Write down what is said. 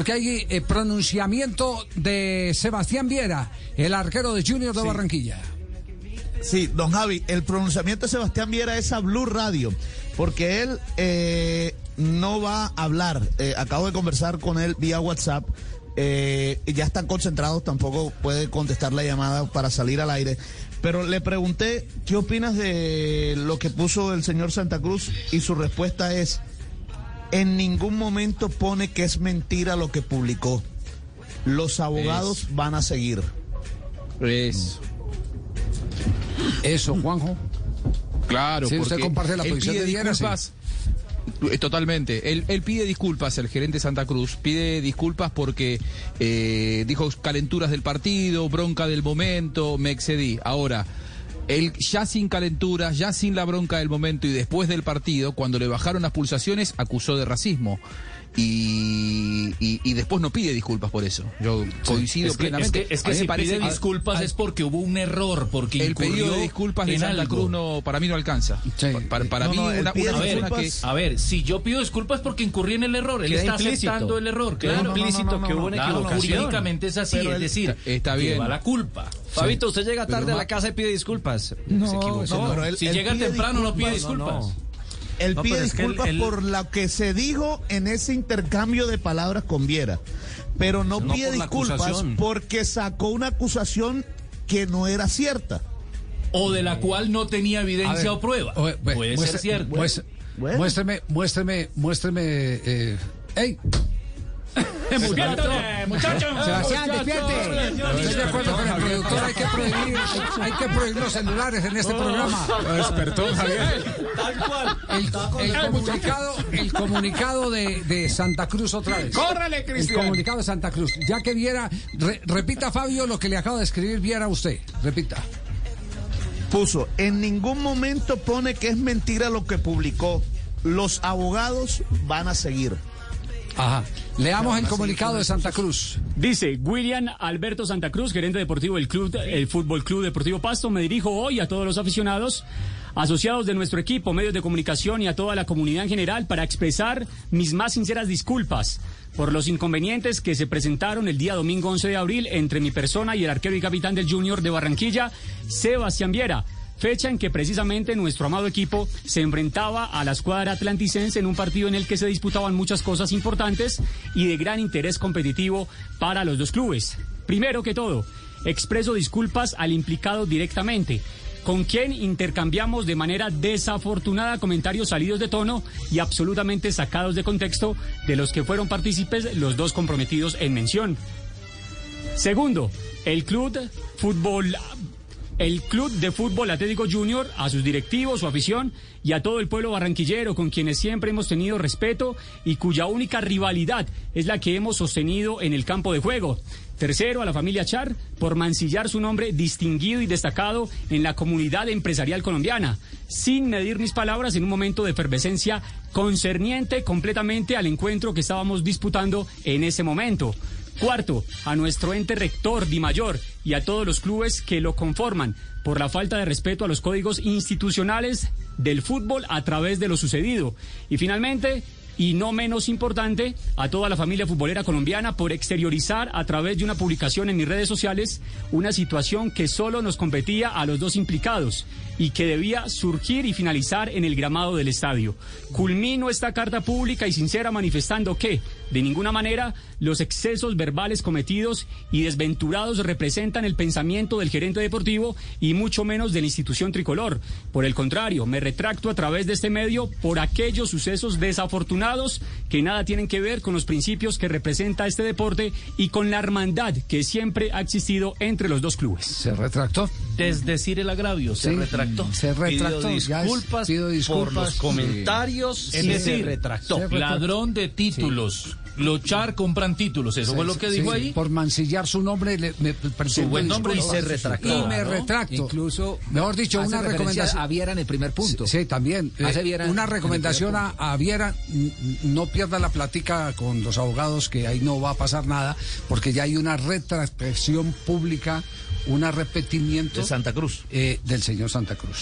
porque hay eh, pronunciamiento de Sebastián Viera, el arquero de Junior de Barranquilla. Sí, don Javi, el pronunciamiento de Sebastián Viera es a Blue Radio, porque él eh, no va a hablar. Eh, acabo de conversar con él vía WhatsApp. Eh, ya están concentrados, tampoco puede contestar la llamada para salir al aire. Pero le pregunté, ¿qué opinas de lo que puso el señor Santa Cruz? Y su respuesta es, en ningún momento pone que es mentira lo que publicó. Los abogados van a seguir. Eso. Eso, Juanjo. Claro, Sí, porque usted comparte la él posición pide de disculpas. Eh, Totalmente. Él, él pide disculpas, el gerente de Santa Cruz. Pide disculpas porque eh, dijo calenturas del partido, bronca del momento, me excedí. Ahora, él ya sin calenturas, ya sin la bronca del momento y después del partido, cuando le bajaron las pulsaciones, acusó de racismo. Y, y- y después no pide disculpas por eso. Yo coincido que, es plenamente. que, es que si parece- pide disculpas a- es porque hubo un error, porque el pedido incurrió de disculpas de Santa algo. Cruz no, para mí no alcanza. Sí. Para, para No, mí no, una, una A ver, que... a ver, si yo pido disculpas porque incurrí en el error, él está implícito. aceptando el error, claro. implícito que hubo una Claro, equivocación. jurídicamente es así, Pero es decir, está bien. lleva la culpa. Fabito, usted llega tarde a la casa y pide disculpas. No, Se equivocó. si llega temprano no pide disculpas. Él No, pide pero es que él- disculpas él- por lo que se dijo en ese intercambio de palabras con Viera, pero no, No pide por disculpas porque sacó una acusación que no era cierta. O de la cual no tenía ver, evidencia o prueba. ve, Puede muestre- ser cierto. muestre- Bueno. Muéstreme, muéstreme, muéstreme. Eh, ¡Ey! Sebastián, despierte. Estoy de acuerdo con el productor, hay que prohibir, hay que prohibir los celulares en este programa. despertó Javier. El, el comunicado, el comunicado de, de Santa Cruz otra vez. ¡Córrele, El Cristian! comunicado de Santa Cruz. Ya que viera, re- repita Fabio lo que le acaba de escribir, viera usted. Repita. Puso, en ningún momento pone que es mentira lo que publicó. Los abogados van a seguir. Ajá. Leamos el comunicado de Santa Cruz. Dice William Alberto Santa Cruz, gerente deportivo del club, el Fútbol Club Deportivo Pasto. Me dirijo hoy a todos los aficionados, asociados de nuestro equipo, medios de comunicación y a toda la comunidad en general para expresar mis más sinceras disculpas por los inconvenientes que se presentaron el día domingo 11 de abril entre mi persona y el arquero y capitán del Junior de Barranquilla, Sebastián Viera. Fecha en que precisamente nuestro amado equipo se enfrentaba a la escuadra atlanticense en un partido en el que se disputaban muchas cosas importantes y de gran interés competitivo para los dos clubes. Primero que todo, expreso disculpas al implicado directamente, con quien intercambiamos de manera desafortunada comentarios salidos de tono y absolutamente sacados de contexto de los que fueron partícipes los dos comprometidos en mención. Segundo, el club fútbol el Club de Fútbol Atlético Junior, a sus directivos, su afición y a todo el pueblo barranquillero con quienes siempre hemos tenido respeto y cuya única rivalidad es la que hemos sostenido en el campo de juego. Tercero, a la familia Char por mancillar su nombre distinguido y destacado en la comunidad empresarial colombiana, sin medir mis palabras en un momento de efervescencia concerniente completamente al encuentro que estábamos disputando en ese momento. Cuarto, a nuestro ente rector Di Mayor y a todos los clubes que lo conforman por la falta de respeto a los códigos institucionales del fútbol a través de lo sucedido. Y finalmente, y no menos importante, a toda la familia futbolera colombiana por exteriorizar a través de una publicación en mis redes sociales una situación que solo nos competía a los dos implicados y que debía surgir y finalizar en el gramado del estadio. Culmino esta carta pública y sincera manifestando que, de ninguna manera, los excesos verbales cometidos y desventurados representan el pensamiento del gerente deportivo y mucho menos de la institución tricolor. Por el contrario, me retracto a través de este medio por aquellos sucesos desafortunados que nada tienen que ver con los principios que representa este deporte y con la hermandad que siempre ha existido entre los dos clubes. Se retractó. Desdecir el agravio, se Sí, retractó. Se retractó. Pidió disculpas, por los comentarios Es decir, se retractó. se retractó. Ladrón de títulos. Los Char compran títulos. Eso fue lo que Sí, dijo sí, ahí. Por mancillar su nombre, le, me Su buen nombre y se retractó. Y me ¿no? retracto. Incluso Mejor dicho, hace una recomendación. a Viera en el primer punto. Sí, también. Eh, Hace Viera una recomendación a, a Viera, no pierda la plática con los abogados, que ahí no va a pasar nada, porque ya hay una retractación pública, un arrepentimiento De Santa Cruz. eh, del señor Santa Cruz.